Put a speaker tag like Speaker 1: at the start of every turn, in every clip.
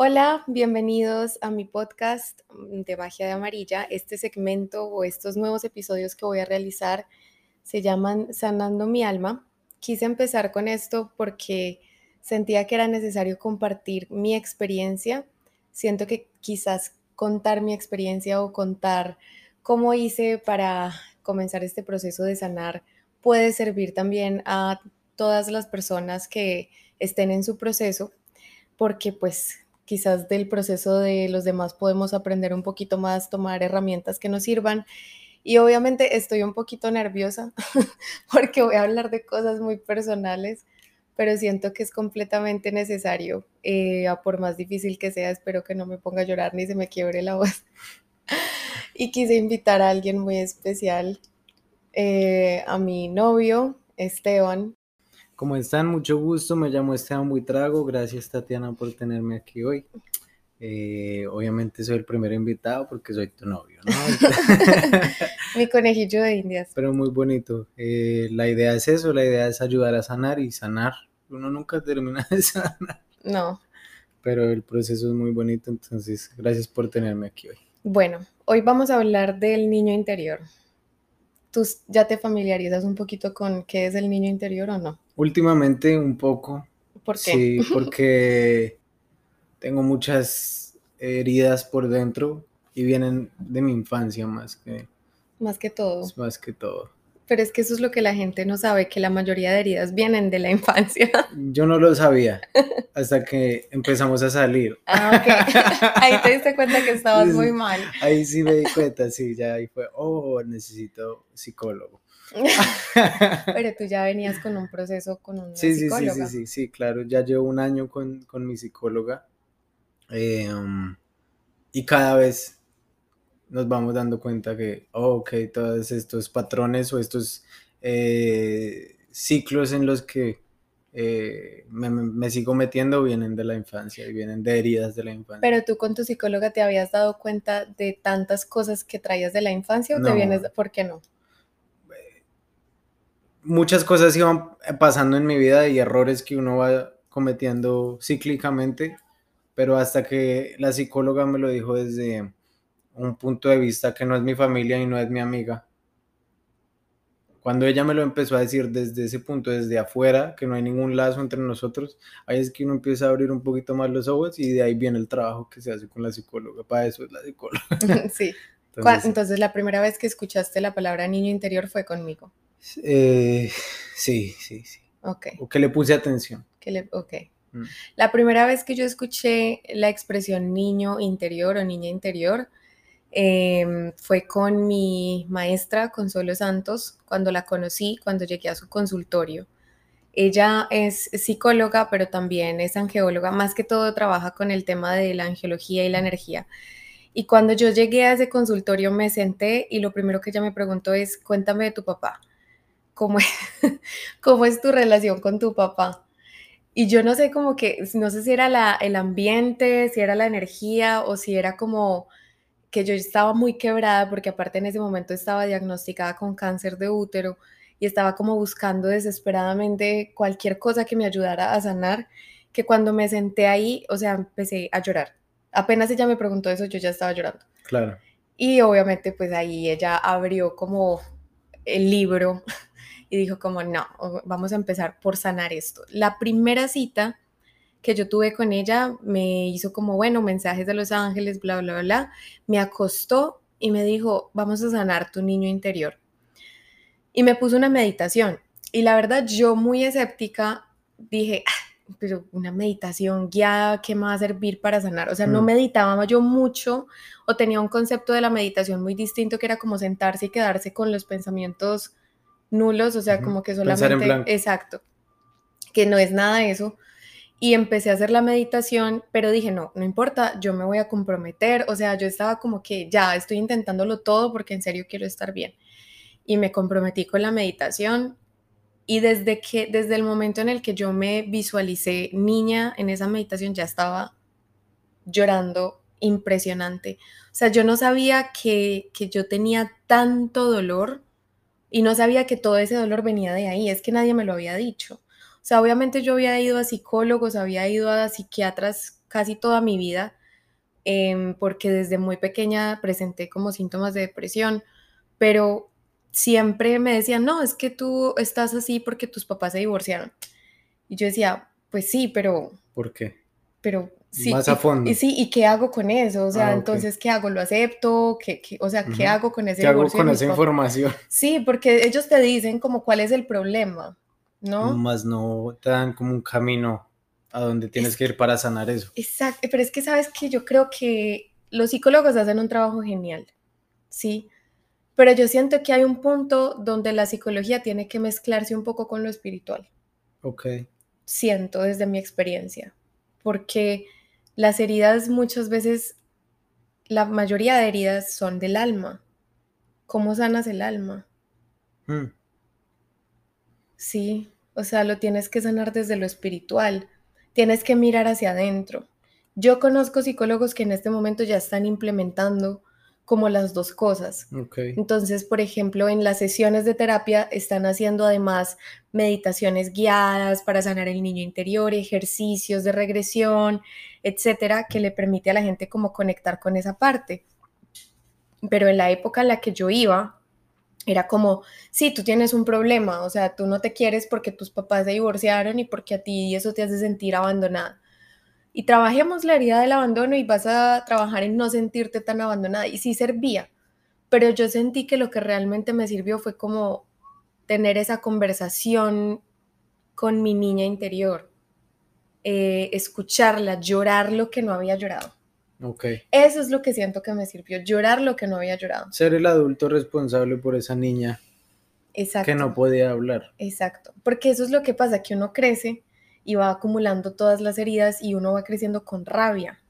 Speaker 1: Hola, bienvenidos a mi podcast de Magia de Amarilla. Este segmento o estos nuevos episodios que voy a realizar se llaman Sanando mi alma. Quise empezar con esto porque sentía que era necesario compartir mi experiencia. Siento que quizás contar mi experiencia o contar cómo hice para comenzar este proceso de sanar puede servir también a todas las personas que estén en su proceso, porque pues quizás del proceso de los demás podemos aprender un poquito más, tomar herramientas que nos sirvan. Y obviamente estoy un poquito nerviosa porque voy a hablar de cosas muy personales, pero siento que es completamente necesario, eh, por más difícil que sea, espero que no me ponga a llorar ni se me quiebre la voz. y quise invitar a alguien muy especial, eh, a mi novio, Esteban,
Speaker 2: ¿Cómo están? Mucho gusto, me llamo Esteban Buitrago, gracias Tatiana por tenerme aquí hoy. Eh, obviamente soy el primer invitado porque soy tu novio, ¿no?
Speaker 1: Mi conejillo de indias.
Speaker 2: Pero muy bonito. Eh, la idea es eso, la idea es ayudar a sanar y sanar. Uno nunca termina de sanar.
Speaker 1: No.
Speaker 2: Pero el proceso es muy bonito, entonces gracias por tenerme aquí hoy.
Speaker 1: Bueno, hoy vamos a hablar del niño interior. ¿Tú ya te familiarizas un poquito con qué es el niño interior o no?
Speaker 2: Últimamente un poco.
Speaker 1: ¿Por qué?
Speaker 2: Sí, porque tengo muchas heridas por dentro y vienen de mi infancia más que...
Speaker 1: Más que todo.
Speaker 2: Más que todo.
Speaker 1: Pero es que eso es lo que la gente no sabe, que la mayoría de heridas vienen de la infancia.
Speaker 2: Yo no lo sabía hasta que empezamos a salir.
Speaker 1: Ah, ok. Ahí te diste cuenta que estabas muy mal.
Speaker 2: Ahí sí me di cuenta, sí, ya ahí fue, oh, necesito psicólogo.
Speaker 1: Pero tú ya venías con un proceso con una
Speaker 2: sí,
Speaker 1: psicóloga.
Speaker 2: Sí, sí, sí, sí, claro. Ya llevo un año con, mi psicóloga. Em, y cada vez nos vamos dando cuenta que, oh, ok, todos estos patrones o estos eh, ciclos en los que eh, me, sigo metiendo vienen de la infancia y vienen de heridas de la infancia.
Speaker 1: Pero tú con tu psicóloga te habías dado cuenta de tantas cosas que traías de la infancia o te vienes, ¿por qué no?
Speaker 2: muchas cosas iban pasando en mi vida y errores que uno va cometiendo cíclicamente, pero hasta que la psicóloga me lo dijo desde un punto de vista que no es mi familia y no es mi amiga. Cuando ella me lo empezó a decir desde ese punto, desde afuera, que no hay ningún lazo entre nosotros, ahí es que uno empieza a abrir un poquito más los ojos y de ahí viene el trabajo que se hace con la psicóloga. Para eso es la psicóloga.
Speaker 1: Sí. Entonces, Entonces la primera vez que escuchaste la palabra niño interior fue conmigo.
Speaker 2: Eh, sí, sí, sí.
Speaker 1: Ok.
Speaker 2: O que le puse atención.
Speaker 1: Que le, ok. Mm. La primera vez que yo escuché la expresión niño interior o niña interior em, fue con mi maestra Consuelo Santos, cuando la conocí, cuando llegué a su consultorio. Ella es psicóloga, pero también es angeóloga, más que todo trabaja con el tema de la angeología y la energía. Y cuando yo llegué a ese consultorio me senté y lo primero que ella me preguntó es, cuéntame de tu papá. ¿cómo es, tu relación con tu papá? Y yo no sé como que, no sé si era el ambiente, si era la energía o si era como que yo estaba muy quebrada porque aparte en ese momento estaba diagnosticada con cáncer de útero y estaba como buscando desesperadamente cualquier cosa que me ayudara a sanar, que cuando me senté ahí, o sea, empecé a llorar. Apenas ella me preguntó eso, yo ya estaba llorando.
Speaker 2: Claro.
Speaker 1: Y obviamente pues ahí ella abrió como el libro y dijo como, no, vamos a empezar por sanar esto. La primera cita que yo tuve con ella me hizo como, bueno, mensajes de los ángeles, bla, bla, bla, me acostó y me dijo, vamos a sanar tu niño interior. Y me puso una meditación. Y la verdad, yo muy escéptica dije, ah, pero una meditación guiada, ¿qué me va a servir para sanar? O sea, no mm. meditaba yo mucho o tenía un concepto de la meditación muy distinto que era como sentarse y quedarse con los pensamientos nulos, o sea, como que solamente... Exacto, que no es nada eso. Y empecé a hacer la meditación, pero dije, no, no importa, yo me voy a comprometer, o sea, yo estaba como que ya estoy intentándolo todo porque en serio quiero estar bien. Y me comprometí con la meditación y desde que desde el momento en el que yo me visualicé niña en esa meditación ya estaba llorando impresionante. O sea, yo no sabía que, que yo tenía tanto dolor y no sabía que todo ese dolor venía de ahí, es que nadie me lo había dicho. O sea, obviamente yo había ido a psicólogos, había ido a psiquiatras casi toda mi vida, em, porque desde muy pequeña presenté como síntomas de depresión, pero siempre me decían, no, es que tú estás así porque tus papás se divorciaron. Y yo decía, pues sí, pero...
Speaker 2: ¿Por qué?
Speaker 1: Pero sí.
Speaker 2: Más a fondo.
Speaker 1: Y, sí, ¿y qué hago con eso? O sea,
Speaker 2: Ah,
Speaker 1: entonces, ¿qué hago? ¿Lo acepto? ¿Qué, qué- o sea, ¿qué hago con ese
Speaker 2: ¿Qué hago con esa
Speaker 1: papás?
Speaker 2: información?
Speaker 1: Sí, porque ellos te dicen como cuál es el problema, ¿no?
Speaker 2: Más no te dan como un camino a donde tienes
Speaker 1: Es
Speaker 2: que ir para sanar eso.
Speaker 1: Exacto, pero es que sabes que yo creo que los psicólogos hacen un trabajo genial, ¿sí? Pero yo siento que hay un punto donde la psicología tiene que mezclarse un poco con lo espiritual,
Speaker 2: Ok.
Speaker 1: siento desde mi experiencia, porque las heridas muchas veces, la mayoría de heridas son del alma. ¿Cómo sanas el alma?
Speaker 2: Mm,
Speaker 1: Sí, o sea, lo tienes que sanar desde lo espiritual, tienes que mirar hacia adentro. Yo conozco psicólogos que en este momento ya están implementando como las dos cosas. Entonces, por ejemplo, en las sesiones de terapia están haciendo además meditaciones guiadas para sanar el niño interior, ejercicios de regresión, etcétera, que le permite a la gente como conectar con esa parte. Pero en la época en la que yo iba, era como, sí, tú tienes un problema, o sea, tú no te quieres porque tus papás se divorciaron y porque a ti eso te hace sentir abandonada. Y trabajemos la herida del abandono y vas a trabajar en no sentirte tan abandonada. Y sí servía, pero yo sentí que lo que realmente me sirvió fue como tener esa conversación con mi niña interior, eh, escucharla, llorar lo que no había llorado.
Speaker 2: Ok.
Speaker 1: Eso es lo que siento que me sirvió, llorar lo que no había llorado.
Speaker 2: Ser el adulto responsable por esa niña
Speaker 1: Exacto.
Speaker 2: que no podía hablar.
Speaker 1: Exacto, porque eso es lo que pasa, que uno crece y va acumulando todas las heridas y uno va creciendo con rabia,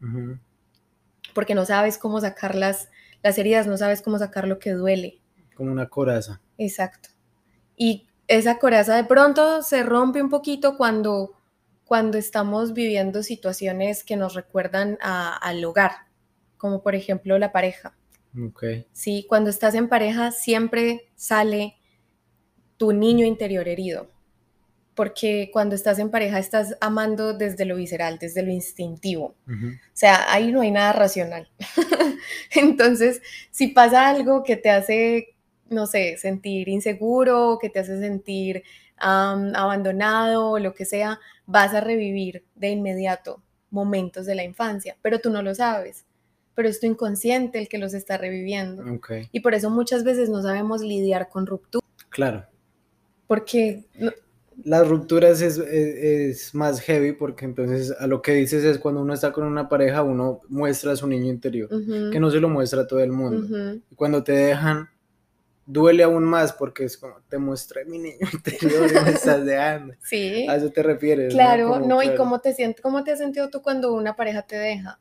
Speaker 1: porque no sabes cómo sacar las, las heridas, no sabes cómo sacar lo que duele.
Speaker 2: Como una coraza.
Speaker 1: Exacto. Y esa coraza de pronto se rompe un poquito cuando, cuando estamos viviendo situaciones que nos recuerdan a- al hogar, como por ejemplo la pareja.
Speaker 2: Ok.
Speaker 1: ¿sí? Cuando estás en pareja siempre sale tu niño interior herido, porque cuando estás en pareja estás amando desde lo visceral, desde lo instintivo. O sea, ahí no hay nada racional. Entonces, si pasa algo que te hace, no sé, sentir inseguro, que te hace sentir am, abandonado o lo que sea, vas a revivir de inmediato momentos de la infancia, pero tú no lo sabes, pero es tu inconsciente el que los está reviviendo. Y por eso muchas veces no sabemos lidiar con ruptura,
Speaker 2: Claro.
Speaker 1: porque no-
Speaker 2: Las rupturas es, es- es más heavy porque entonces a lo que dices es cuando uno está con una pareja, uno muestra a su niño interior, que no se lo muestra a todo el mundo. cuando te dejan, duele aún más porque es como, te mostré mi niño interior y me estás dejando.
Speaker 1: Sí,
Speaker 2: A eso te refieres.
Speaker 1: claro,
Speaker 2: Como,
Speaker 1: no, y
Speaker 2: claro,
Speaker 1: cómo te sientes, cómo te has sentido tú cuando una pareja te deja.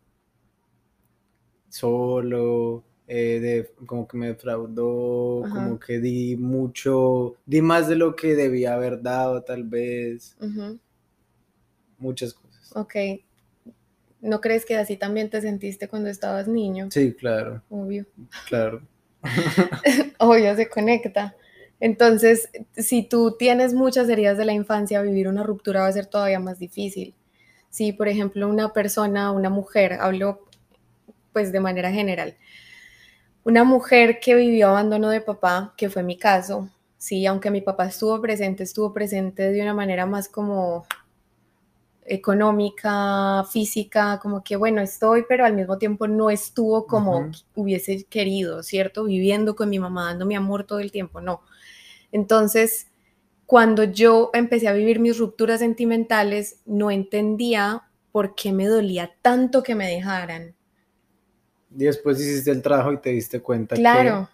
Speaker 2: Solo, eh, de, como que me defraudó,
Speaker 1: Ajá.
Speaker 2: como que di mucho, di más de lo que debía haber dado, tal vez, muchas cosas.
Speaker 1: Ok. ¿No crees que así también te sentiste cuando estabas niño?
Speaker 2: Sí, claro,
Speaker 1: Obvio.
Speaker 2: claro.
Speaker 1: Obvio, se conecta. Entonces, si tú tienes muchas heridas de la infancia, vivir una ruptura va a ser todavía más difícil. Si, por ejemplo, una persona, una mujer, hablo pues de manera general, una mujer que vivió abandono de papá, que fue mi caso, sí, aunque mi papá estuvo presente, estuvo presente de una manera más como económica, física, como que bueno, estoy, pero al mismo tiempo no estuvo como hubiese querido, ¿cierto? Viviendo con mi mamá, dando mi amor todo el tiempo, no. Entonces, cuando yo empecé a vivir mis rupturas sentimentales, no entendía por qué me dolía tanto que me dejaran.
Speaker 2: Y después hiciste el trabajo y te diste cuenta que-
Speaker 1: Claro,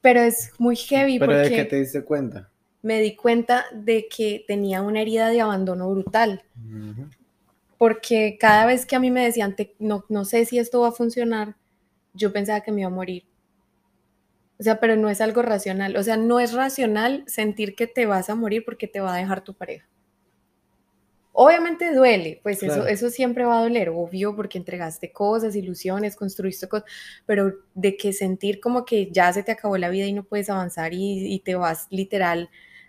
Speaker 1: pero es muy heavy
Speaker 2: Pero de qué te diste cuenta.
Speaker 1: Me di cuenta de que tenía una herida de abandono brutal. Porque cada vez que a mí me decían, "Te- no, no sé si esto va a funcionar, yo pensaba que me iba a morir. O sea, pero no es algo racional. O sea, no es racional sentir que te vas a morir porque te va a dejar tu pareja. Obviamente duele, pues eso, eso siempre va a doler, obvio, porque entregaste cosas, ilusiones, construiste cosas, pero de que sentir como que ya se te acabó la vida y no puedes avanzar y, y te vas literal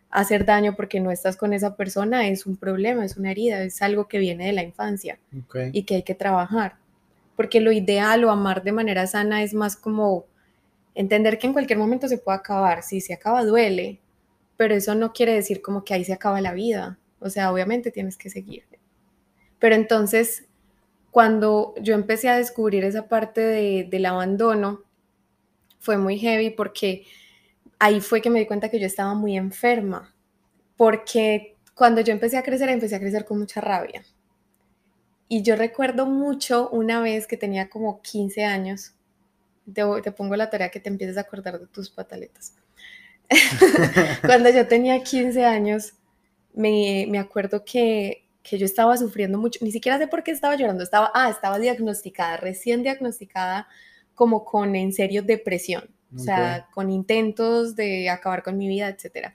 Speaker 1: hacer daño porque no estás con esa persona es un problema, es una herida, es algo que viene de la infancia y que hay que trabajar. Porque lo ideal o amar de manera sana es más como entender que en cualquier momento se puede acabar. Si se acaba, duele, pero eso no quiere decir como que ahí se acaba la vida. O sea, obviamente tienes que seguir. Pero entonces, cuando yo empecé a descubrir esa parte de- del abandono, fue muy heavy porque ahí fue que me di cuenta que yo estaba muy enferma. Porque cuando yo empecé a crecer, empecé a crecer con mucha rabia. Y yo recuerdo mucho una vez que tenía como 15 años, te, te pongo la tarea que te empieces a acordar de tus pataletas. Cuando yo tenía 15 años, me, me acuerdo que, que yo estaba sufriendo mucho, ni siquiera sé por qué estaba llorando, estaba, ah, estaba diagnosticada, recién diagnosticada como con en serio depresión, o sea, con intentos de acabar con mi vida, etc.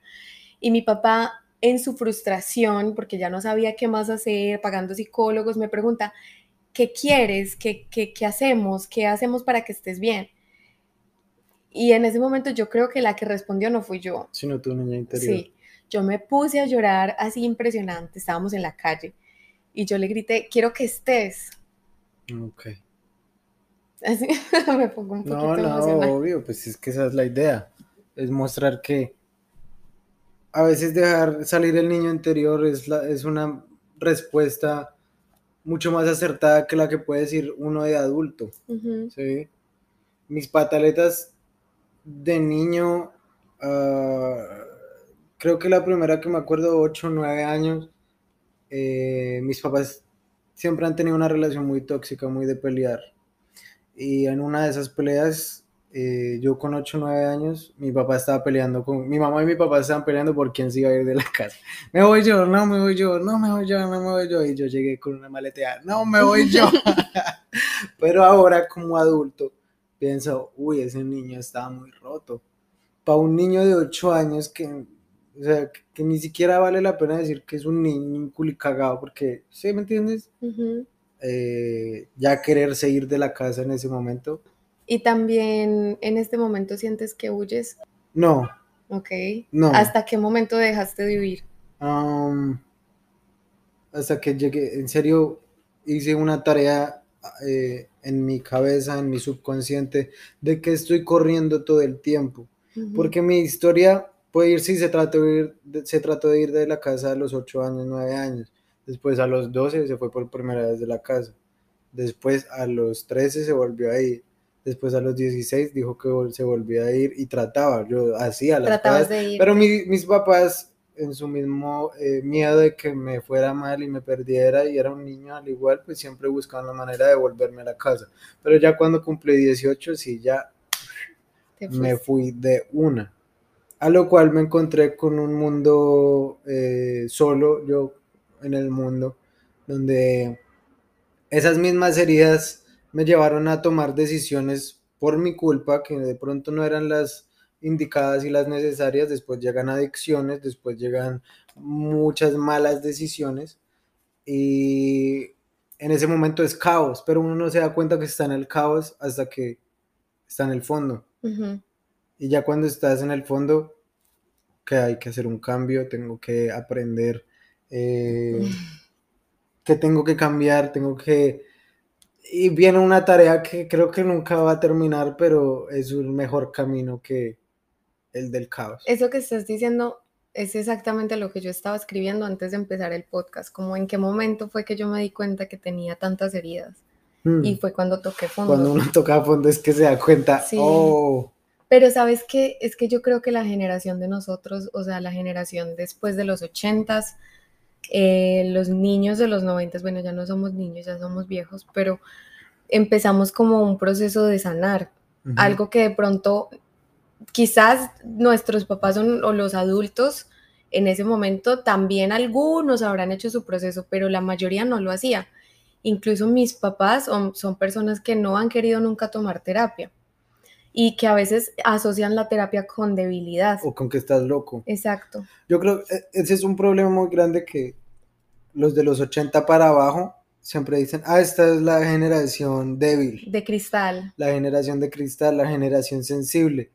Speaker 1: Y mi papá en su frustración, porque ya no sabía qué más hacer, pagando psicólogos, me pregunta, ¿qué quieres? ¿Qué, qué, qué hacemos? ¿Qué hacemos para que estés bien? Y en ese momento yo creo que la que respondió no fui yo.
Speaker 2: Sino tu niña interior.
Speaker 1: Sí, yo me puse a llorar así impresionante, estábamos en la calle y yo le grité, quiero que estés.
Speaker 2: Ok.
Speaker 1: Así me pongo un poquito
Speaker 2: No, no,
Speaker 1: emocional.
Speaker 2: obvio, pues es que esa es la idea. Es mostrar que a veces dejar salir el niño interior es, la, es una respuesta mucho más acertada que la que puede decir uno de adulto. ¿sí? Mis pataletas de niño, ah, creo que la primera que me acuerdo, 8 o 9 años, eh, mis papás siempre han tenido una relación muy tóxica, muy de pelear. Y en una de esas peleas, eh, yo con 8 o 9 años, mi papá estaba peleando con, mi mamá y mi papá estaban peleando por quién se iba a ir de la casa. Me voy yo, no me voy yo, no me voy yo, no me voy yo. Y yo llegué con una maleteada, no me voy yo. Pero ahora como adulto, pienso, uy, ese niño estaba muy roto. Para un niño de 8 años que, o sea, que, que ni siquiera vale la pena decir que es un niño un culicagado, porque, ¿sí me entiendes?
Speaker 1: ujú.
Speaker 2: Eh, ya quererse ir de la casa en ese momento.
Speaker 1: Y también en este momento sientes que huyes,
Speaker 2: No,
Speaker 1: ¿ok?
Speaker 2: no.
Speaker 1: ¿Hasta qué momento dejaste de huir?
Speaker 2: Um, hasta que llegué, en serio, hice una tarea eh, en mi cabeza, en mi subconsciente, de que estoy corriendo todo el tiempo. Porque mi historia puede ir, sí, se trató de ir, se trató de ir de la casa a los 8 años, 9 años. Después a los 12 se fue por primera vez de la casa. Después a los 13 se volvió a ir. Después a los 16 dijo que se volvía a ir y trataba, yo hacía las cosas. Pero mi- mis papás, en su mismo eh, miedo de que me fuera mal y me perdiera y era un niño al igual, pues siempre buscaban la manera de volverme a la casa. Pero ya cuando cumplí 18, sí, ya me fui de una. A lo cual me encontré con un mundo eh, solo, yo en el mundo, donde esas mismas heridas me llevaron a tomar decisiones por mi culpa, que de pronto no eran las indicadas y las necesarias, después llegan adicciones, después llegan muchas malas decisiones. Y en ese momento es caos, pero uno no se da cuenta que está en el caos hasta que está en el fondo. Y ya cuando estás en el fondo, que hay que hacer un cambio, tengo que aprender, eh, que tengo que cambiar, tengo que... Y viene una tarea que creo que nunca va a terminar, pero es un mejor camino que el del caos.
Speaker 1: Eso que estás diciendo es exactamente lo que yo estaba escribiendo antes de empezar el podcast, como en qué momento fue que yo me di cuenta que tenía tantas heridas.
Speaker 2: Mm.
Speaker 1: Y fue cuando toqué fondo.
Speaker 2: Cuando uno toca fondo es que se da cuenta,
Speaker 1: Sí.
Speaker 2: oh,
Speaker 1: Pero sabes qué, es que yo creo que la generación de nosotros, o sea, la generación después de los ochentas, eh, los niños de los noventas, bueno, ya no somos niños, ya somos viejos, pero empezamos como un proceso de sanar, algo que de pronto quizás nuestros papás son- o los adultos en ese momento también algunos habrán hecho su proceso, pero la mayoría no lo hacía. Incluso mis papás son, son personas que no han querido nunca tomar terapia y que a veces asocian la terapia con debilidad.
Speaker 2: o con que estás loco.
Speaker 1: Exacto.
Speaker 2: Yo creo que ese es un problema muy grande que los de los 80 para abajo siempre dicen, ah, esta es la generación débil,
Speaker 1: De cristal.
Speaker 2: la generación de cristal, la generación sensible.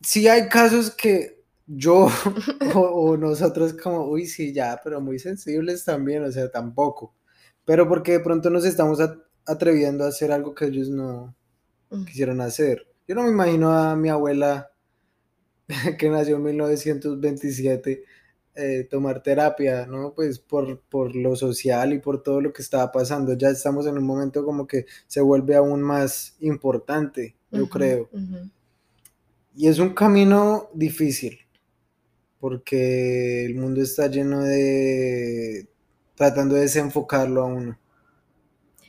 Speaker 2: Sí hay casos que yo o, nosotros como, uy, sí, ya, pero muy sensibles también, o sea, tampoco. Pero porque de pronto nos estamos atreviendo a hacer algo que ellos no mm. quisieron hacer. Yo no me imagino a mi abuela que nació en 1927 eh, tomar terapia, ¿no? Pues por, por lo social y por todo lo que estaba pasando. Ya estamos en un momento como que se vuelve aún más importante, yo creo. Y es un camino difícil, porque el mundo está lleno de tratando de desenfocarlo a uno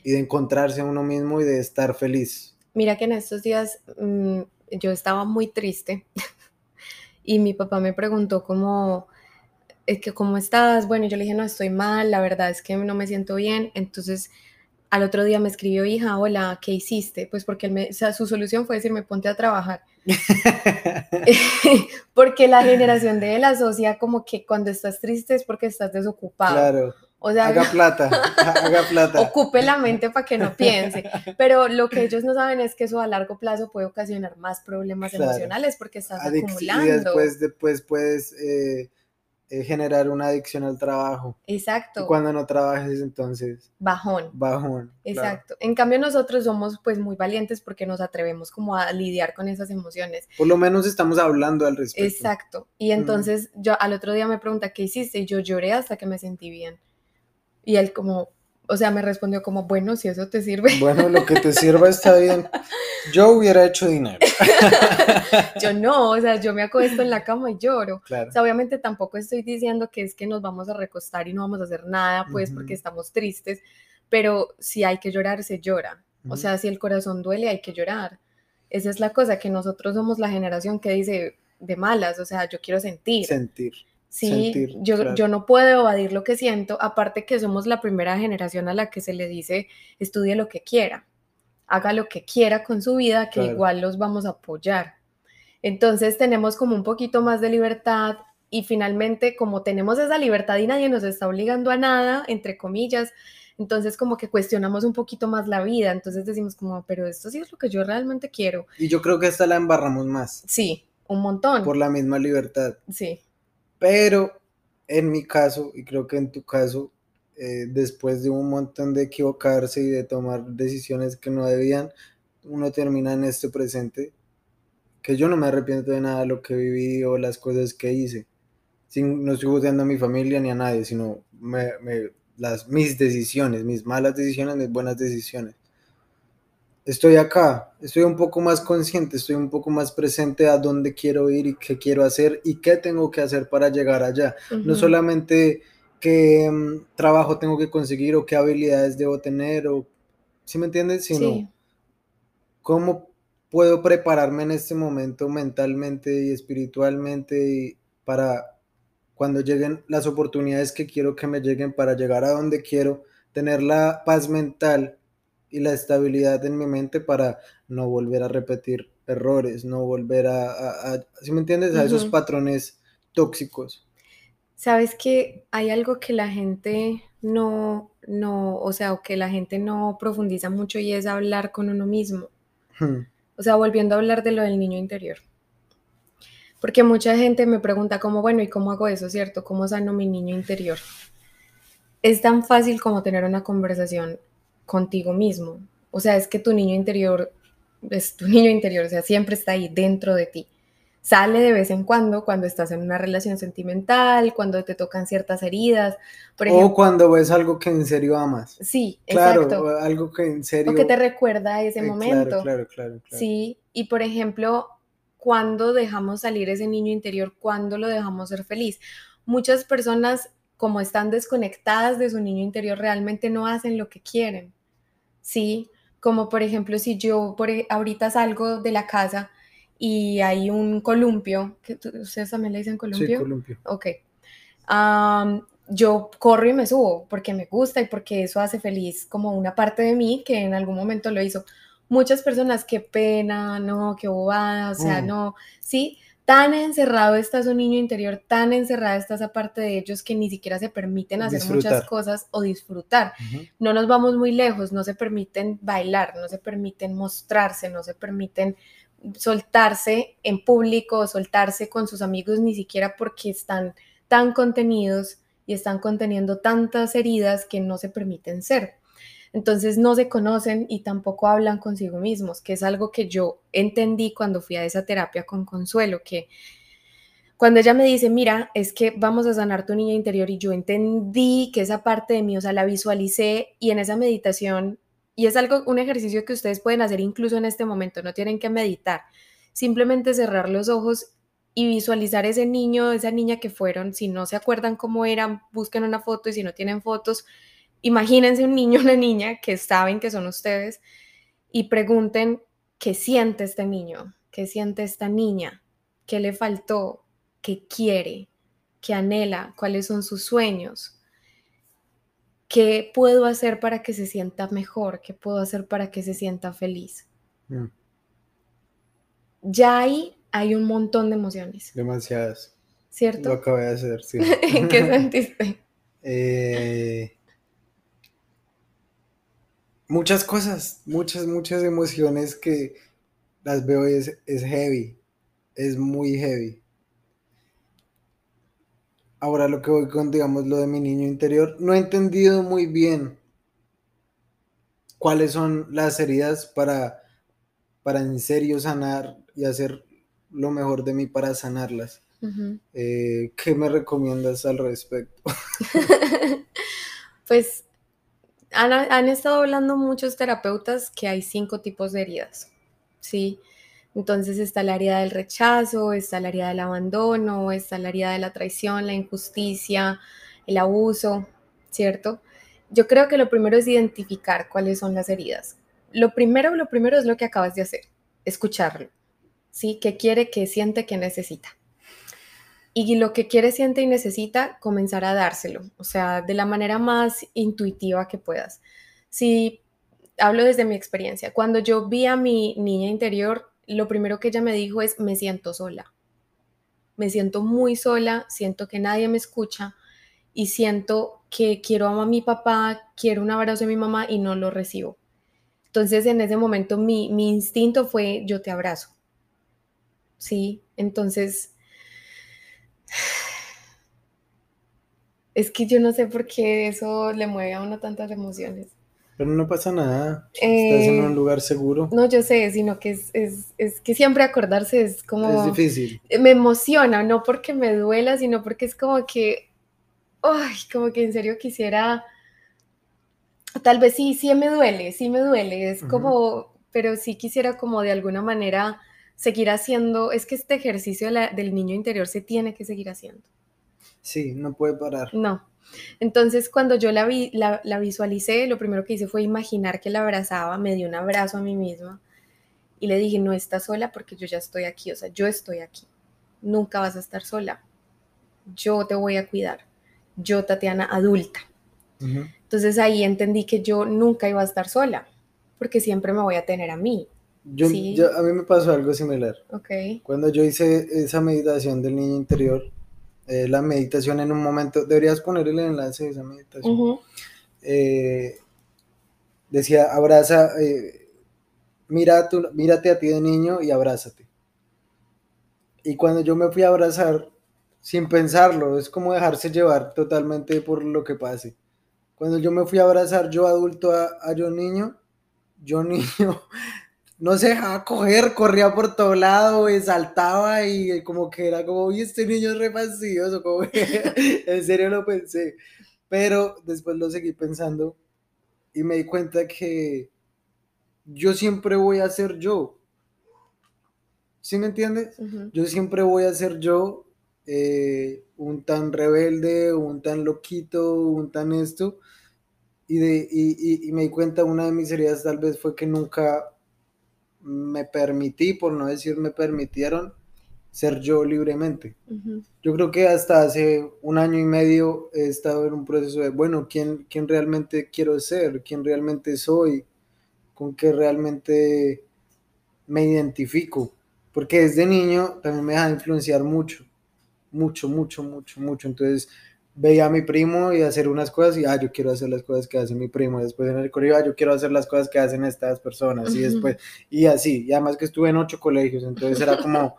Speaker 2: y de encontrarse a uno mismo y de estar feliz.
Speaker 1: Mira que en estos días mm, yo estaba muy triste y mi papá me preguntó cómo es que cómo estás, bueno, yo le dije, no, estoy mal, la verdad es que no me siento bien, entonces al otro día me escribió, hija, hola, ¿qué hiciste? Pues porque él su solución fue decirme, ponte a trabajar. porque la generación de él asocia como que cuando estás triste es porque estás desocupado.
Speaker 2: Claro. O sea, haga plata, haga plata.
Speaker 1: Ocupe la mente para que no piense. Pero lo que ellos no saben es que eso a largo plazo puede ocasionar más problemas emocionales porque estás acumulando. Y
Speaker 2: después, después puedes eh, eh, generar una adicción al trabajo.
Speaker 1: Exacto.
Speaker 2: Y cuando no trabajes, entonces...
Speaker 1: Bajón.
Speaker 2: Bajón.
Speaker 1: Exacto. En cambio, nosotros somos pues muy valientes porque nos atrevemos como a lidiar con esas emociones.
Speaker 2: Por lo menos estamos hablando al respecto.
Speaker 1: Exacto. Y entonces yo al otro día me pregunta, ¿qué hiciste? Y yo lloré hasta que me sentí bien. Y él como, o sea, me respondió como, bueno, si eso te sirve.
Speaker 2: Bueno, lo que te sirva está bien. Yo hubiera hecho dinero.
Speaker 1: yo no, o sea, yo me acuesto en la cama y lloro. O sea, obviamente tampoco estoy diciendo que es que nos vamos a recostar y no vamos a hacer nada, pues, porque estamos tristes, pero si hay que llorar, se llora. O sea, si el corazón duele, hay que llorar. Esa es la cosa, que nosotros somos la generación que dice de malas, o sea, yo quiero sentir.
Speaker 2: Sentir.
Speaker 1: Sí, yo, yo no puedo evadir lo que siento, aparte que somos la primera generación a la que se le dice estudie lo que quiera, haga lo que quiera con su vida, que igual los vamos a apoyar. Entonces tenemos como un poquito más de libertad y finalmente como tenemos esa libertad y nadie nos está obligando a nada, entre comillas, entonces como que cuestionamos un poquito más la vida, entonces decimos como, pero esto sí es lo que yo realmente quiero.
Speaker 2: Y yo creo que esta la embarramos más.
Speaker 1: Sí, un montón.
Speaker 2: Por la misma libertad.
Speaker 1: Sí.
Speaker 2: Pero en mi caso, y creo que en tu caso, eh, después de un montón de equivocarse y de tomar decisiones que no debían, uno termina en este presente, que yo no me arrepiento de nada de lo que viví o las cosas que hice. Sin, no estoy juzgando a mi familia ni a nadie, sino las, mis decisiones, mis malas decisiones, mis buenas decisiones estoy acá, estoy un poco más consciente, estoy un poco más presente a dónde quiero ir y qué quiero hacer y qué tengo que hacer para llegar allá. No solamente qué mm, trabajo tengo que conseguir o qué habilidades debo tener o, ¿sí me entiendes? Sino cómo puedo prepararme en este momento mentalmente y espiritualmente para cuando lleguen las oportunidades que quiero que me lleguen para llegar a donde quiero, tener la paz mental y la estabilidad en mi mente para no volver a repetir errores, no volver a, ¿sí me entiendes? A esos patrones tóxicos.
Speaker 1: Sabes que hay algo que la gente no, no, o sea, o que la gente no profundiza mucho y es hablar con uno mismo. Hmm. O sea, volviendo a hablar de lo del niño interior. Porque mucha gente me pregunta como, bueno, ¿y cómo hago eso, cierto? ¿Cómo sano mi niño interior? Es tan fácil como tener una conversación contigo mismo. O sea, es que tu niño interior es tu niño interior, o sea, siempre está ahí dentro de ti. Sale de vez en cuando cuando estás en una relación sentimental, cuando te tocan ciertas heridas.
Speaker 2: Por ejemplo, o cuando ves algo que en serio amas.
Speaker 1: Sí,
Speaker 2: claro, exacto. algo que en serio.
Speaker 1: O que te recuerda a ese
Speaker 2: eh,
Speaker 1: momento.
Speaker 2: Claro, claro, claro,
Speaker 1: Sí, y por ejemplo, cuando dejamos salir ese niño interior, cuando lo dejamos ser feliz. Muchas personas como están desconectadas de su niño interior, realmente no hacen lo que quieren. ¿Sí? Como por ejemplo, si yo por, e, ahorita salgo de la casa y hay un columpio, que ¿ustedes también le dicen columpio?
Speaker 2: Sí, columpio.
Speaker 1: Ok. yo corro y me subo porque me gusta y porque eso hace feliz como una parte de mí que en algún momento lo hizo. Muchas personas, qué pena, no, qué bobada, o sea, mm. no, sí, tan encerrado está su niño interior, tan encerrada está esa parte de ellos que ni siquiera se permiten hacer muchas cosas o disfrutar. No nos vamos muy lejos, no se permiten bailar, no se permiten mostrarse, no se permiten soltarse en público, soltarse con sus amigos, ni siquiera porque están tan contenidos y están conteniendo tantas heridas que no se permiten ser. Entonces no se conocen y tampoco hablan consigo mismos, que es algo que yo entendí cuando fui a esa terapia con Consuelo, que cuando ella me dice, mira, es que vamos a sanar tu niña interior y yo entendí que esa parte de mí, o sea, la visualicé y en esa meditación, y es algo, un ejercicio que ustedes pueden hacer incluso en este momento, no tienen que meditar, simplemente cerrar los ojos y visualizar ese niño, esa niña que fueron, si no se acuerdan cómo eran, busquen una foto y si no tienen fotos, imagínense un niño, una niña que saben que son ustedes y pregunten qué siente este niño, qué siente esta niña, qué le faltó, qué quiere, qué anhela, cuáles son sus sueños, qué puedo hacer para que se sienta mejor, qué puedo hacer para que se sienta feliz. Mm. Ya ahí hay un montón de emociones.
Speaker 2: Demasiadas.
Speaker 1: ¿Cierto?
Speaker 2: Lo acabé de hacer, sí.
Speaker 1: ¿En qué sentiste?
Speaker 2: Eh, muchas cosas, muchas, muchas emociones que las veo y es, es heavy, es muy heavy. Ahora lo que voy con, digamos, lo de mi niño interior, no he entendido muy bien cuáles son las heridas para, para en serio sanar y hacer lo mejor de mí para sanarlas. Eh, ¿Qué me recomiendas al respecto?
Speaker 1: pues han, estado hablando muchos terapeutas que hay cinco tipos de heridas, ¿sí? Entonces está la herida del rechazo, está la herida del abandono, está la herida de la traición, la injusticia, el abuso, ¿cierto? Yo creo que lo primero es identificar cuáles son las heridas. Lo primero, lo primero es lo que acabas de hacer, escucharlo, ¿sí? ¿Qué quiere, qué siente, qué necesita? Y lo que quiere, siente y necesita, comenzar a dárselo, o sea, de la manera más intuitiva que puedas. Si hablo desde mi experiencia, cuando yo vi a mi niña interior, lo primero que ella me dijo es, me siento sola, me siento muy sola, siento que nadie me escucha y siento que quiero a mi papá, quiero un abrazo de mi mamá y no lo recibo. Entonces en ese momento mi, mi instinto fue, yo te abrazo. Sí, entonces es que yo no sé por qué eso le mueve a uno tantas emociones.
Speaker 2: Pero no pasa nada. Estás en un eh, lugar seguro.
Speaker 1: No, yo sé, sino que es, que siempre acordarse es como.
Speaker 2: Es difícil.
Speaker 1: Me emociona, no porque me duela, sino porque es como que. Ay, como que en serio quisiera. Tal vez sí, sí me duele, sí me duele. Es como. Pero sí quisiera como de alguna manera seguir haciendo, es que este ejercicio del niño interior se tiene que seguir haciendo.
Speaker 2: Sí, no puede parar.
Speaker 1: No. Entonces, cuando yo la, vi, la, visualicé, lo primero que hice fue imaginar que la abrazaba, me dio un abrazo a mí misma y le dije, no estás sola porque yo ya estoy aquí, o sea, yo estoy aquí. Nunca vas a estar sola. Yo te voy a cuidar. Yo, Tatiana, adulta. Entonces ahí entendí que yo nunca iba a estar sola, porque siempre me voy a tener a mí.
Speaker 2: Yo, a mí me pasó algo similar.
Speaker 1: Okay.
Speaker 2: Cuando yo hice esa meditación del niño interior, eh, la meditación en un momento, deberías poner el enlace de esa meditación. Eh, decía, abraza, eh, mira tu, mírate a ti de niño y abrázate. Y cuando yo me fui a abrazar, sin pensarlo, es como dejarse llevar totalmente por lo que pase. Cuando yo me fui a abrazar, yo adulto a, a yo niño, yo niño no se dejaba coger, corría por todo lado, y saltaba y como que era como, uy, este niño es re fastidioso, como en serio lo pensé. Pero después lo seguí pensando y me di cuenta que yo siempre voy a ser yo. ¿Sí me entiendes? Yo siempre voy a ser yo, eh, un tan rebelde, un tan loquito, un tan esto. Y, de, y, y me di cuenta, una de mis heridas tal vez fue que nunca me permití, por no decir me permitieron, ser yo libremente. Yo creo que hasta hace un año y medio he estado en un proceso de, bueno, ¿quién, quién realmente quiero ser? ¿Quién realmente soy? ¿Con qué realmente me identifico? Porque desde niño también me deja influenciar mucho, mucho, mucho, mucho, mucho. Entonces, veía a mi primo y hacer unas cosas y, ah, yo quiero hacer las cosas que hace mi primo, después en el colegio, ah, yo quiero hacer las cosas que hacen estas personas, y después, y así, y además que estuve en ocho colegios, entonces era como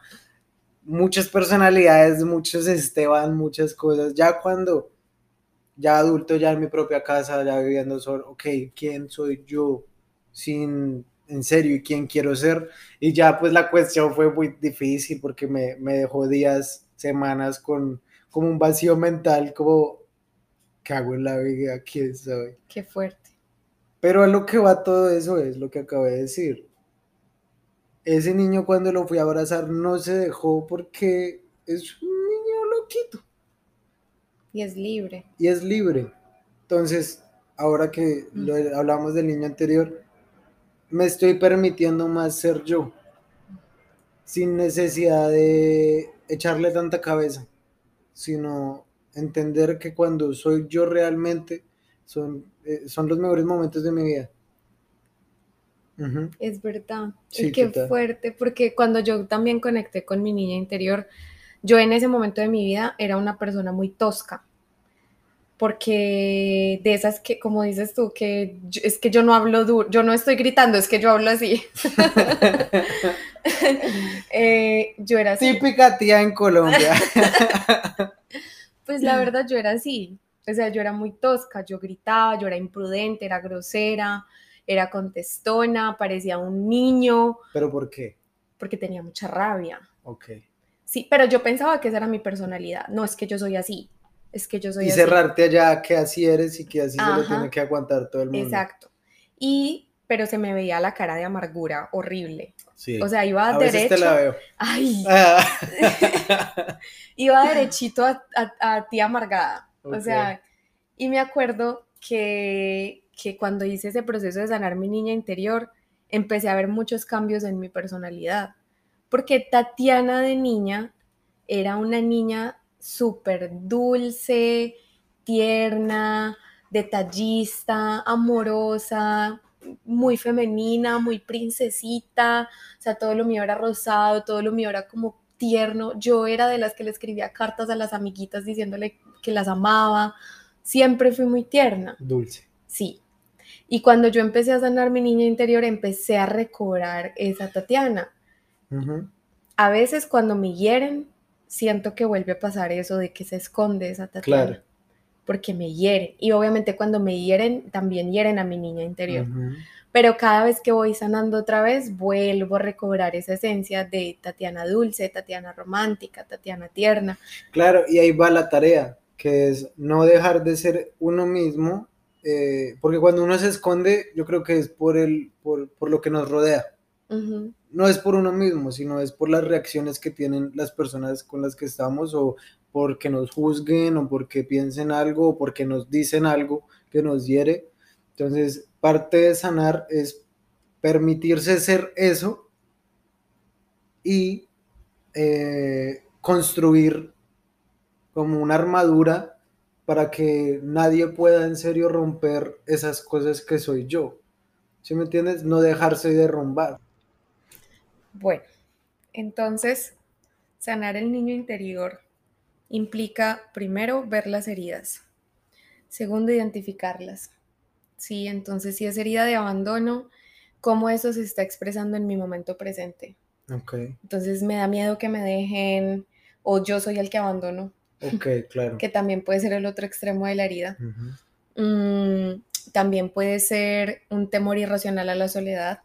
Speaker 2: muchas personalidades, muchos Esteban, muchas cosas, ya cuando, ya adulto, ya en mi propia casa, ya viviendo solo, ok, ¿quién soy yo? Sin, en serio, ¿y quién quiero ser? Y ya pues la cuestión fue muy difícil porque me, me dejó días, semanas con como un vacío mental, como, ¿qué hago en la vida? ¿Quién soy?
Speaker 1: Qué fuerte.
Speaker 2: Pero a lo que va todo eso es lo que acabé de decir. Ese niño cuando lo fui a abrazar no se dejó porque es un niño loquito.
Speaker 1: Y es libre.
Speaker 2: Y es libre. Entonces, ahora que mm. hablamos del niño anterior, me estoy permitiendo más ser yo, sin necesidad de echarle tanta cabeza sino entender que cuando soy yo realmente son, eh, son los mejores momentos de mi vida.
Speaker 1: Es verdad. Sí, qué fuerte, porque cuando yo también conecté con mi niña interior, yo en ese momento de mi vida era una persona muy tosca. Porque de esas que, como dices tú, que es que yo no hablo duro, yo no estoy gritando, es que yo hablo así. Eh, yo era
Speaker 2: así. Típica tía en Colombia.
Speaker 1: pues la verdad yo era así. O sea, yo era muy tosca, yo gritaba, yo era imprudente, era grosera, era contestona, parecía un niño.
Speaker 2: ¿Pero por qué?
Speaker 1: Porque tenía mucha rabia.
Speaker 2: Ok.
Speaker 1: Sí, pero yo pensaba que esa era mi personalidad. No, es que yo soy así. Es que yo soy
Speaker 2: y cerrarte allá que así eres y que así se lo tiene que aguantar todo el mundo.
Speaker 1: Exacto. Y, pero se me veía la cara de amargura horrible. O sea, iba a derecho.
Speaker 2: la veo.
Speaker 1: Ay. Iba derechito a, a, ti amargada. O sea, y me acuerdo que, que cuando hice ese proceso de sanar mi niña interior, empecé a ver muchos cambios en mi personalidad. Porque Tatiana de niña era una niña súper dulce, tierna, detallista, amorosa, muy femenina, muy princesita, o sea, todo lo mío era rosado, todo lo mío era como tierno. Yo era de las que le escribía cartas a las amiguitas diciéndole que las amaba. Siempre fui muy tierna.
Speaker 2: Dulce.
Speaker 1: Sí. Y cuando yo empecé a sanar mi niña interior, empecé a recobrar esa Tatiana. A veces cuando me hieren, siento que vuelve a pasar eso de que se esconde esa Tatiana. Claro porque me hieren. Y obviamente cuando me hieren, también hieren a mi niña interior. Pero cada vez que voy sanando otra vez, vuelvo a recobrar esa esencia de Tatiana dulce, Tatiana romántica, Tatiana tierna.
Speaker 2: Claro, y ahí va la tarea, que es no dejar de ser uno mismo, eh, porque cuando uno se esconde, yo creo que es por, el, por, por lo que nos rodea. No es por uno mismo, sino es por las reacciones que tienen las personas con las que estamos o porque nos juzguen o porque piensen algo o porque nos dicen algo que nos hiere. Entonces, parte de sanar es permitirse ser eso y eh, construir como una armadura para que nadie pueda en serio romper esas cosas que soy yo. ¿Sí me entiendes? No dejarse derrumbar.
Speaker 1: Bueno, entonces, sanar el niño interior implica primero ver las heridas, segundo identificarlas. Sí, entonces si es herida de abandono, cómo eso se está expresando en mi momento presente.
Speaker 2: Okay.
Speaker 1: Entonces me da miedo que me dejen o yo soy el que abandono.
Speaker 2: Ok, claro.
Speaker 1: que también puede ser el otro extremo de la herida. Mm, también puede ser un temor irracional a la soledad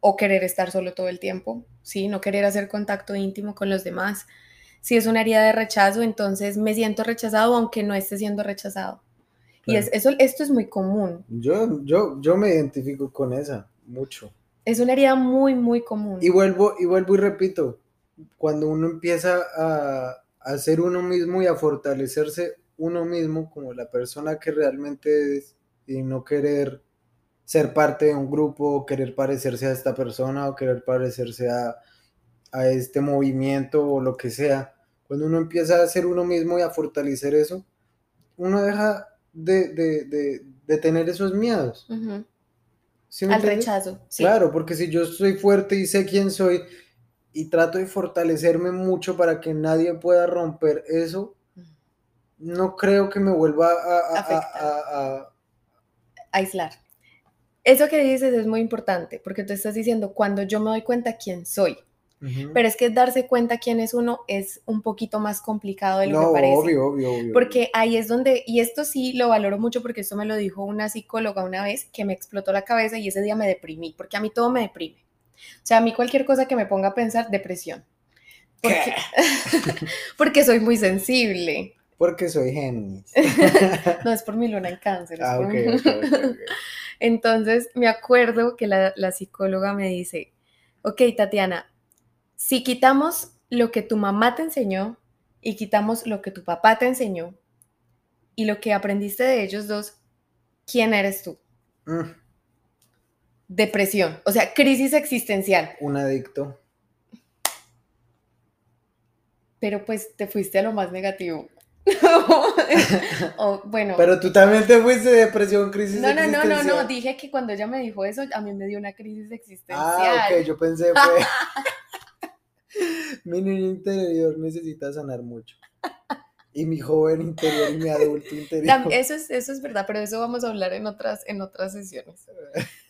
Speaker 1: o querer estar solo todo el tiempo, ¿sí? No querer hacer contacto íntimo con los demás si es una herida de rechazo, entonces me siento rechazado aunque no esté siendo rechazado. Y es, eso, esto es muy común.
Speaker 2: Yo, yo, yo me identifico con esa mucho.
Speaker 1: Es una herida muy, muy común.
Speaker 2: Y vuelvo y, vuelvo y repito, cuando uno empieza a, a ser uno mismo y a fortalecerse uno mismo como la persona que realmente es y no querer ser parte de un grupo, querer parecerse a esta persona o querer parecerse a, a este movimiento o lo que sea, cuando uno empieza a ser uno mismo y a fortalecer eso, uno deja de, tener esos miedos.
Speaker 1: Al rechazo.
Speaker 2: Claro, porque si yo soy fuerte y sé quién soy y trato de fortalecerme mucho para que nadie pueda romper eso, no creo que me vuelva a, a- a- a-
Speaker 1: aislar. Eso que dices es muy importante, porque tú estás diciendo, cuando yo me doy cuenta quién soy,
Speaker 2: Ujú.
Speaker 1: pero es que darse cuenta quién es uno es un poquito más complicado de lo
Speaker 2: no,
Speaker 1: que parece.
Speaker 2: obvio, obvio, obvio.
Speaker 1: Porque ahí es donde, y esto sí lo valoro mucho porque esto me lo dijo una psicóloga una vez que me explotó la cabeza y ese día me deprimí, porque a mí todo me deprime. O sea, a mí cualquier cosa que me ponga a pensar, depresión. Porque, porque soy muy sensible.
Speaker 2: Porque soy Géminis.
Speaker 1: No es por mi luna en cáncer.
Speaker 2: ah,
Speaker 1: por
Speaker 2: ok,
Speaker 1: mi-
Speaker 2: ok, ok, ok.
Speaker 1: Entonces me acuerdo que la, la psicóloga me dice, ok, Tatiana, si quitamos lo que tu mamá te enseñó y quitamos lo que tu papá te enseñó y lo que aprendiste de ellos dos, ¿quién eres tú?
Speaker 2: Mm,
Speaker 1: Depresión, o sea, crisis existencial.
Speaker 2: un adicto.
Speaker 1: Pero pues te fuiste a lo más negativo. o, bueno,
Speaker 2: Pero tú también te fuiste de depresión, crisis
Speaker 1: no, no, no, no, no, dije que cuando ella me dijo eso, a mí me dio una crisis existencial.
Speaker 2: Ah, ok, yo pensé fue... mi niño interior necesita sanar mucho. Y mi joven interior y mi adulto interior.
Speaker 1: Eso es, eso es verdad, pero eso vamos a hablar en otras, en otras sesiones.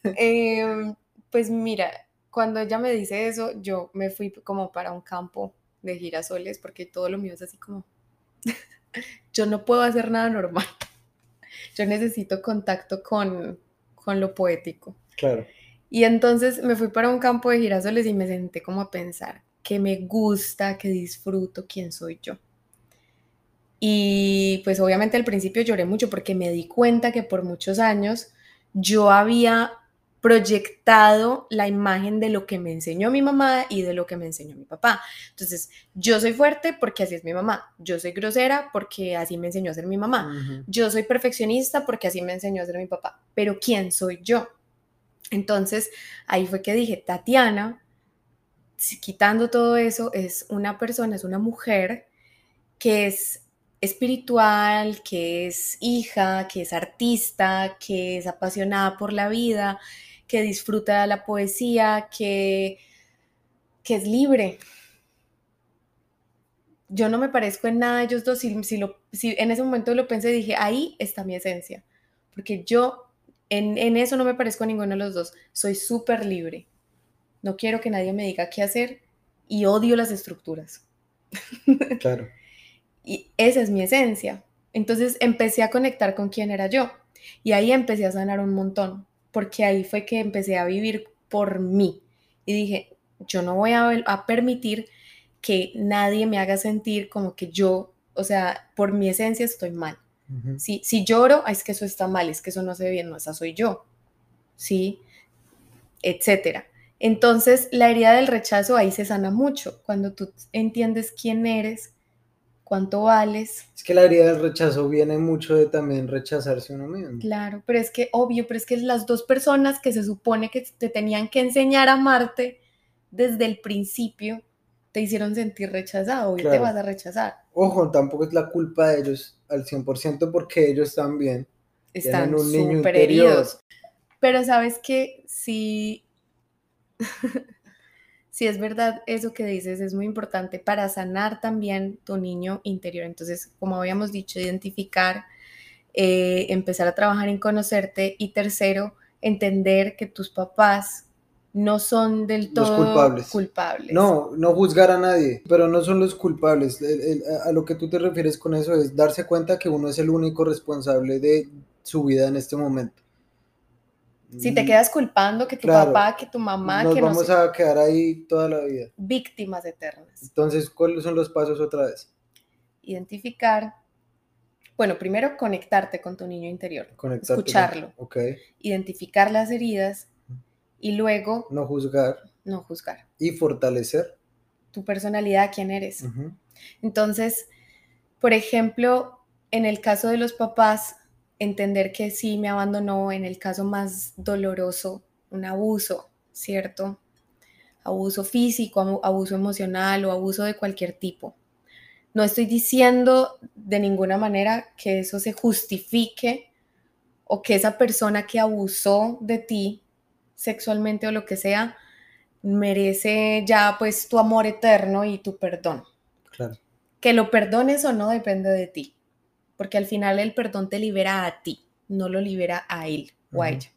Speaker 1: Em, pues mira, cuando ella me dice eso, yo me fui como para un campo de girasoles porque todo lo mío es así como, yo no puedo hacer nada normal. Yo necesito contacto con, con lo poético.
Speaker 2: Claro.
Speaker 1: Y entonces me fui para un campo de girasoles y me senté como a pensar que me gusta, que disfruto quién soy yo. Y pues obviamente al principio lloré mucho porque me di cuenta que por muchos años yo había proyectado la imagen de lo que me enseñó mi mamá y de lo que me enseñó mi papá. Entonces, yo soy fuerte porque así es mi mamá. Yo soy grosera porque así me enseñó a ser mi mamá. Yo soy perfeccionista porque así me enseñó a ser mi papá. Pero ¿quién soy yo? Entonces, ahí fue que dije, Tatiana, quitando todo eso, es una persona, es una mujer que es espiritual, que es hija, que es artista, que es apasionada por la vida, que disfruta de la poesía, que, que es libre. Yo no me parezco en nada de ellos dos. Si, si lo, si en ese momento lo pensé, dije, ahí está mi esencia. Porque yo en, en eso no me parezco a ninguno de los dos. Soy súper libre. No quiero que nadie me diga qué hacer y odio las estructuras.
Speaker 2: Claro.
Speaker 1: Y esa es mi esencia. Entonces empecé a conectar con quién era yo. Y ahí empecé a sanar un montón, porque ahí fue que empecé a vivir por mí. Y dije, yo no voy a, a permitir que nadie me haga sentir como que yo, o sea, por mi esencia estoy mal.
Speaker 2: Ujú.
Speaker 1: Si, si lloro, "Ay, es que eso está mal, es que eso no se ve bien, no, esa soy yo. ¿Sí? Etcétera. Entonces, la herida del rechazo ahí se sana mucho. Cuando tú entiendes quién eres, cuánto vales.
Speaker 2: Es que la herida del rechazo viene mucho de también rechazarse uno mismo.
Speaker 1: Claro, pero es que obvio, pero es que las dos personas que se supone que te tenían que enseñar a amarte desde el principio te hicieron sentir rechazado y te
Speaker 2: Claro.
Speaker 1: vas a rechazar.
Speaker 2: Ojo, tampoco es la culpa de ellos al 100% porque ellos también.
Speaker 1: Están súper heridos. Pero sabes que sí, sí es verdad eso que dices, es muy importante para sanar también tu niño interior. Entonces, como habíamos dicho, identificar, eh, empezar a trabajar en conocerte y tercero, entender que tus papás no son del
Speaker 2: Los
Speaker 1: todo
Speaker 2: culpables.
Speaker 1: culpables.
Speaker 2: No, no juzgar a nadie, pero no son los culpables. El- el- a lo que tú te refieres con eso es darse cuenta que uno es el único responsable de su vida en este momento.
Speaker 1: Si te quedas culpando que tu
Speaker 2: Claro.
Speaker 1: papá, que tu mamá,
Speaker 2: Nos
Speaker 1: que no
Speaker 2: vamos
Speaker 1: sé,
Speaker 2: a quedar ahí toda la vida.
Speaker 1: víctimas eternas.
Speaker 2: Entonces, ¿cuáles son los pasos otra vez?
Speaker 1: identificar, bueno, primero conectarte con tu niño interior,
Speaker 2: Conectarte.
Speaker 1: Escucharlo.
Speaker 2: Ok.
Speaker 1: identificar las heridas y luego
Speaker 2: No juzgar
Speaker 1: no juzgar
Speaker 2: y fortalecer.
Speaker 1: tu personalidad, quién eres. Entonces, por ejemplo, en el caso de los papás, entender que sí me abandonó, en el caso más doloroso, un abuso, ¿cierto? Abuso físico, abu- abuso emocional o abuso de cualquier tipo. No estoy diciendo de ninguna manera que eso se justifique o que esa persona que abusó de ti sexualmente o lo que sea merece ya pues tu amor eterno y tu perdón.
Speaker 2: Claro.
Speaker 1: Que lo perdones o no depende de ti. Porque al final el perdón te libera a ti, no lo libera a él o a ella.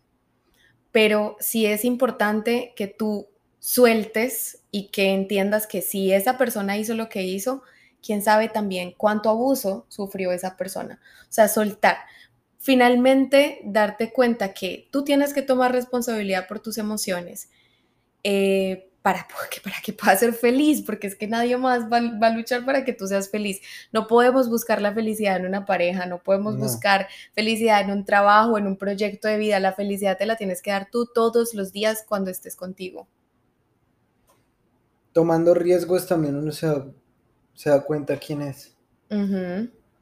Speaker 1: Pero sí es importante que tú sueltes y que entiendas que si esa persona hizo lo que hizo, quién sabe también cuánto abuso sufrió esa persona. O sea, soltar. Finalmente, darte cuenta que tú tienes que tomar responsabilidad por tus emociones eh, para, que, para que puedas ser feliz, porque es que nadie más va, a luchar para que tú seas feliz. No podemos buscar la felicidad en una pareja, no podemos buscar felicidad en un trabajo, en un proyecto de vida. La felicidad te la tienes que dar tú todos los días cuando estés contigo.
Speaker 2: Tomando riesgos también uno se se da cuenta quién es.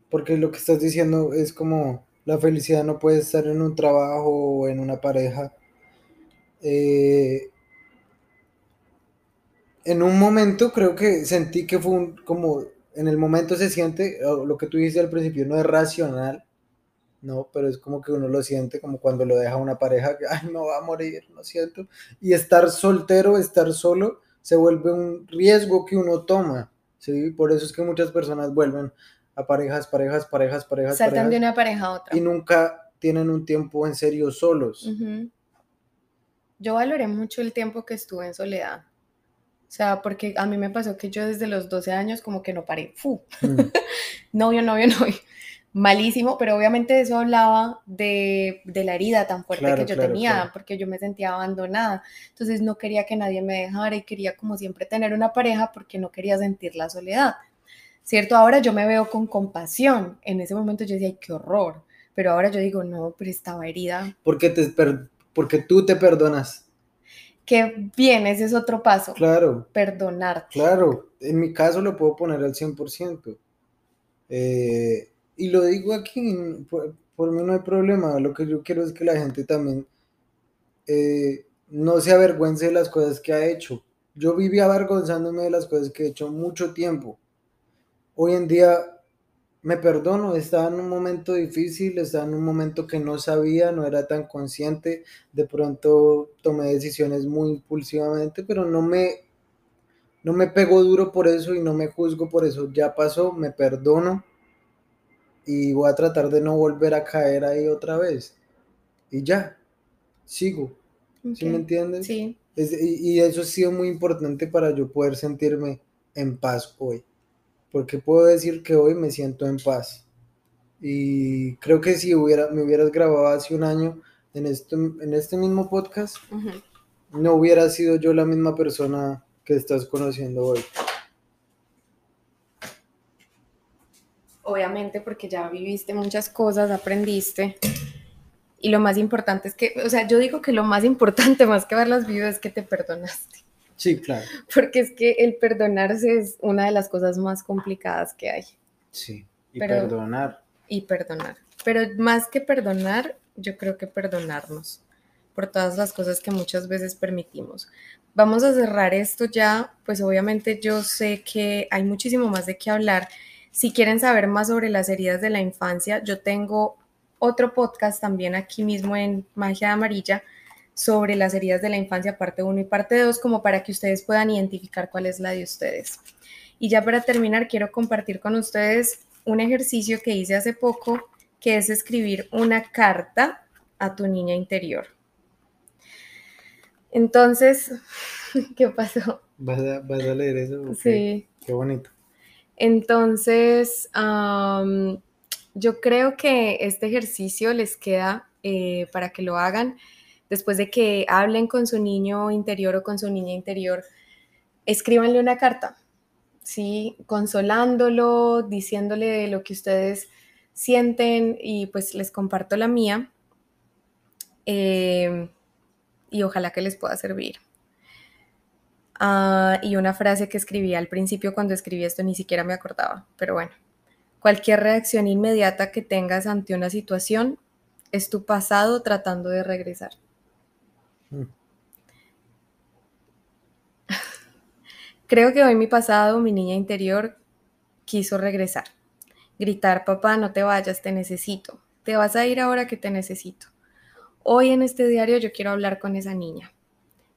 Speaker 2: Porque lo que estás diciendo es como la felicidad no puede estar en un trabajo o en una pareja. Eh, en un momento creo que sentí que fue un, como en el momento se siente, lo que tú dices al principio no es racional, no, pero es como que uno lo siente como cuando lo deja una pareja, que, ay, no va a morir, lo siento. Y estar soltero, estar solo, se vuelve un riesgo que uno toma. ¿sí? Por eso es que muchas personas vuelven a parejas, parejas, parejas, parejas.
Speaker 1: Saltan de una pareja a otra.
Speaker 2: Y nunca tienen un tiempo en serio solos.
Speaker 1: Yo valoré mucho el tiempo que estuve en soledad. O sea, porque a mí me pasó que yo desde los 12 años como que no paré. ¡Fu! Mm. novio, novio, novio malísimo, pero obviamente eso hablaba de, la herida tan fuerte que yo tenía, porque yo me sentía abandonada. Entonces no quería que nadie me dejara y quería como siempre tener una pareja porque no quería sentir la soledad. ¿Cierto? Ahora yo me veo con compasión. En ese momento yo decía, ay, qué horror. Pero ahora yo digo, no, pero estaba herida.
Speaker 2: Porque, te, porque tú te perdonas.
Speaker 1: Qué bien, ese es otro paso.
Speaker 2: Claro.
Speaker 1: Perdonar.
Speaker 2: Claro, en mi caso lo puedo poner al 100%. Eh, y lo digo aquí, por, mí no hay problema, lo que yo quiero es que la gente también eh, no se avergüence de las cosas que ha hecho. Yo viví avergonzándome de las cosas que he hecho mucho tiempo. Hoy en día me perdono, estaba en un momento difícil, estaba en un momento que no sabía, no era tan consciente, de pronto tomé decisiones muy impulsivamente, pero no me, no me pego duro por eso y no me juzgo por eso, ya pasó, me perdono y voy a tratar de no volver a caer ahí otra vez. Y ya, sigo. ¿Sí me entiendes?
Speaker 1: Sí.
Speaker 2: y, eso ha sido muy importante para yo poder sentirme en paz hoy. Porque puedo decir que hoy me siento en paz. Y creo que si hubiera, me hubieras grabado hace un año en este, en este mismo podcast, no hubiera sido yo la misma persona que estás conociendo hoy.
Speaker 1: obviamente porque ya viviste muchas cosas, aprendiste. Y lo más importante es que, o sea, yo digo que lo más importante más que haberlas vivido es que te perdonaste.
Speaker 2: Sí, claro.
Speaker 1: Porque es que el perdonarse es una de las cosas más complicadas que hay.
Speaker 2: Sí, y perdonar.
Speaker 1: Y perdonar. Pero más que perdonar, yo creo que perdonarnos por todas las cosas que muchas veces permitimos. Vamos a cerrar esto ya, pues obviamente yo sé que hay muchísimo más de qué hablar si quieren saber más sobre las heridas de la infancia, yo tengo otro podcast también aquí mismo en Magia Amarilla sobre las heridas de la infancia, parte 1 y parte 2, como para que ustedes puedan identificar cuál es la de ustedes. Y ya para terminar, quiero compartir con ustedes un ejercicio que hice hace poco, que es escribir una carta a tu niña interior. Entonces, ¿qué pasó?
Speaker 2: ¿Vas a, leer eso?
Speaker 1: Sí.
Speaker 2: Qué bonito.
Speaker 1: Entonces, yo creo que este ejercicio les queda eh, para que lo hagan después de que hablen con su niño interior o con su niña interior. Escríbanle una carta, ¿sí? Consolándolo, diciéndole lo que ustedes sienten y pues les comparto la mía. Eh, y ojalá que les pueda servir. Ah, y una frase que escribí al principio cuando escribí esto ni siquiera me acordaba, pero bueno. Cualquier reacción inmediata que tengas ante una situación es tu pasado tratando de regresar. Creo que hoy mi pasado, mi niña interior, quiso regresar. Gritar, papá, no te vayas, te necesito. Te vas a ir ahora que te necesito. Hoy en este diario yo quiero hablar con esa niña.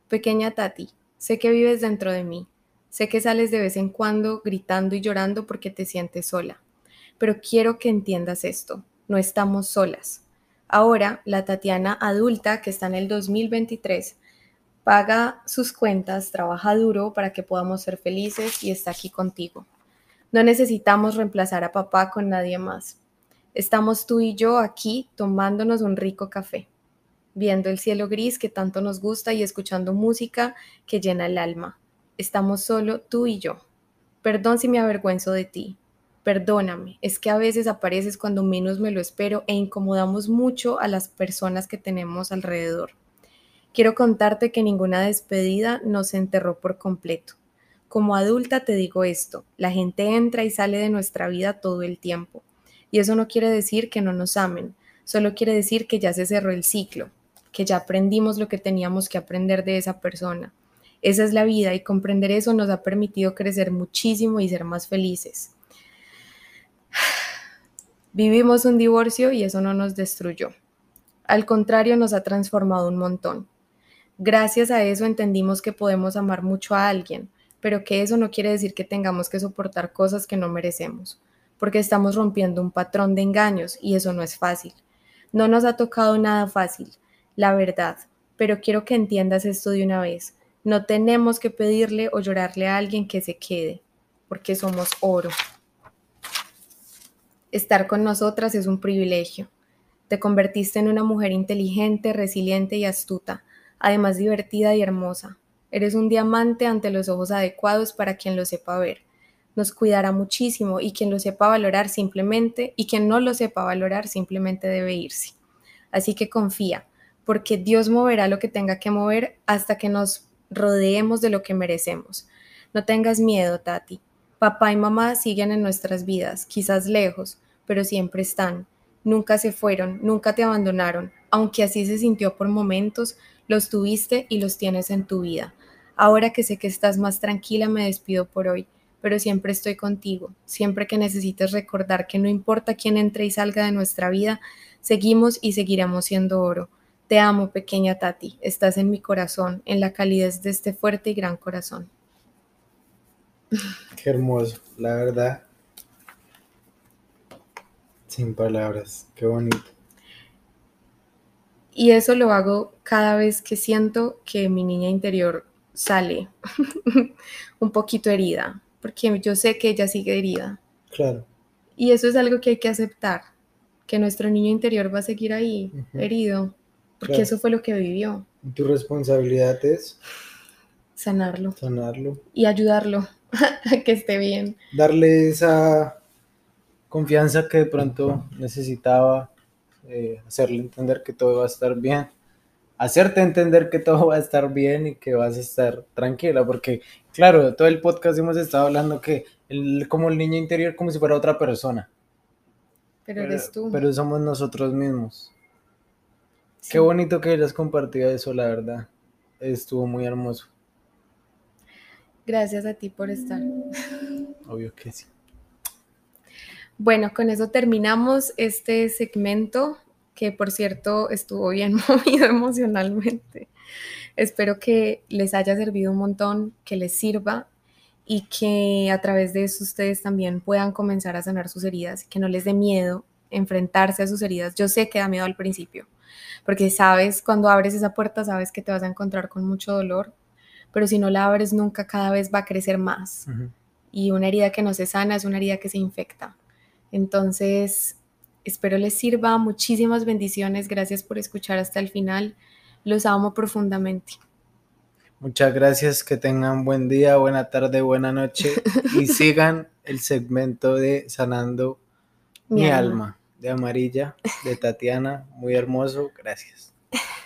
Speaker 1: Pequeña Tati, Sé que vives dentro de mí. Sé que sales de vez en cuando gritando y llorando porque te sientes sola. pero quiero que entiendas esto, no estamos solas. Ahora, la Tatiana adulta que está en el 2023 paga sus cuentas, trabaja duro para que podamos ser felices y está aquí contigo. No necesitamos reemplazar a papá con nadie más. Estamos tú y yo aquí tomándonos un rico café, viendo el cielo gris que tanto nos gusta y escuchando música que llena el alma. Estamos solo tú y yo. Perdón si me avergüenzo de ti. Perdóname, es que a veces apareces cuando menos me lo espero e incomodamos mucho a las personas que tenemos alrededor. Quiero contarte que ninguna despedida nos enterró por completo. Como adulta te digo esto, la gente entra y sale de nuestra vida todo el tiempo. Y eso no quiere decir que no nos amen, solo quiere decir que ya se cerró el ciclo, que ya aprendimos lo que teníamos que aprender de esa persona. Esa es la vida y comprender eso nos ha permitido crecer muchísimo y ser más felices. Vivimos un divorcio y eso no nos destruyó. Al contrario, nos ha transformado un montón. Gracias a eso entendimos que podemos amar mucho a alguien, pero que eso no quiere decir que tengamos que soportar cosas que no merecemos, porque estamos rompiendo un patrón de engaños y eso no es fácil. No nos ha tocado nada fácil, la verdad, pero quiero que entiendas esto de una vez. No tenemos que pedirle o llorarle a alguien que se quede, porque somos oro. Estar con nosotras es un privilegio. Te convertiste en una mujer inteligente, resiliente y astuta, además divertida y hermosa. Eres un diamante ante los ojos adecuados para quien lo sepa ver. Nos cuidará muchísimo y quien lo sepa valorar simplemente y quien no lo sepa valorar simplemente debe irse. Así que confía, porque Dios moverá lo que tenga que mover hasta que nos rodeemos de lo que merecemos. No tengas miedo, Tati. Papá y mamá siguen en nuestras vidas, quizás lejos, pero siempre están. Nunca se fueron, nunca te abandonaron, aunque así se sintió por momentos, los tuviste y los tienes en tu vida. Ahora que sé que estás más tranquila, me despido por hoy, pero siempre estoy contigo. Siempre que necesites recordar que no importa quién entre y salga de nuestra vida, seguimos y seguiremos siendo oro. Te amo, pequeña Tati. Estás en mi corazón, en la calidez de este fuerte y gran corazón.
Speaker 2: Qué hermoso, la verdad. Sin palabras, qué bonito.
Speaker 1: Y eso lo hago cada vez que siento que mi niña interior sale un poquito herida, porque yo sé que ella sigue herida.
Speaker 2: Claro.
Speaker 1: Y eso es algo que hay que aceptar, que nuestro niño interior va a seguir ahí, herido, porque eso fue lo que vivió.
Speaker 2: Tu responsabilidad es
Speaker 1: sanarlo.
Speaker 2: Sanarlo.
Speaker 1: Y ayudarlo a que esté bien.
Speaker 2: Darle esa confianza que de pronto necesitaba eh, hacerle entender que todo va a estar bien, hacerte entender que todo va a estar bien y que vas a estar tranquila, porque claro, todo el podcast hemos estado hablando que el, como el niño interior como si fuera otra persona.
Speaker 1: Pero, eres tú.
Speaker 2: Pero somos nosotros mismos. Qué bonito que hayas compartido eso, la verdad. Estuvo muy hermoso.
Speaker 1: Gracias a ti por estar.
Speaker 2: Obvio que sí.
Speaker 1: Bueno, con eso terminamos este segmento que por cierto estuvo bien movido emocionalmente. Espero que les haya servido un montón, que les sirva y que a través de eso ustedes también puedan comenzar a sanar sus heridas, que no les dé miedo enfrentarse a sus heridas. Yo sé que da miedo al principio, porque sabes, cuando abres esa puerta, sabes que te vas a encontrar con mucho dolor, pero si no la abres nunca, cada vez va a crecer más. Y una herida que no se sana es una herida que se infecta. Entonces, espero les sirva. Muchísimas bendiciones. Gracias por escuchar hasta el final. Los amo profundamente.
Speaker 2: Muchas gracias, que tengan buen día, buena tarde, buena noche y sigan el segmento de Sanando mi, alma. alma de Amarilla, de Tatiana. Muy hermoso, gracias.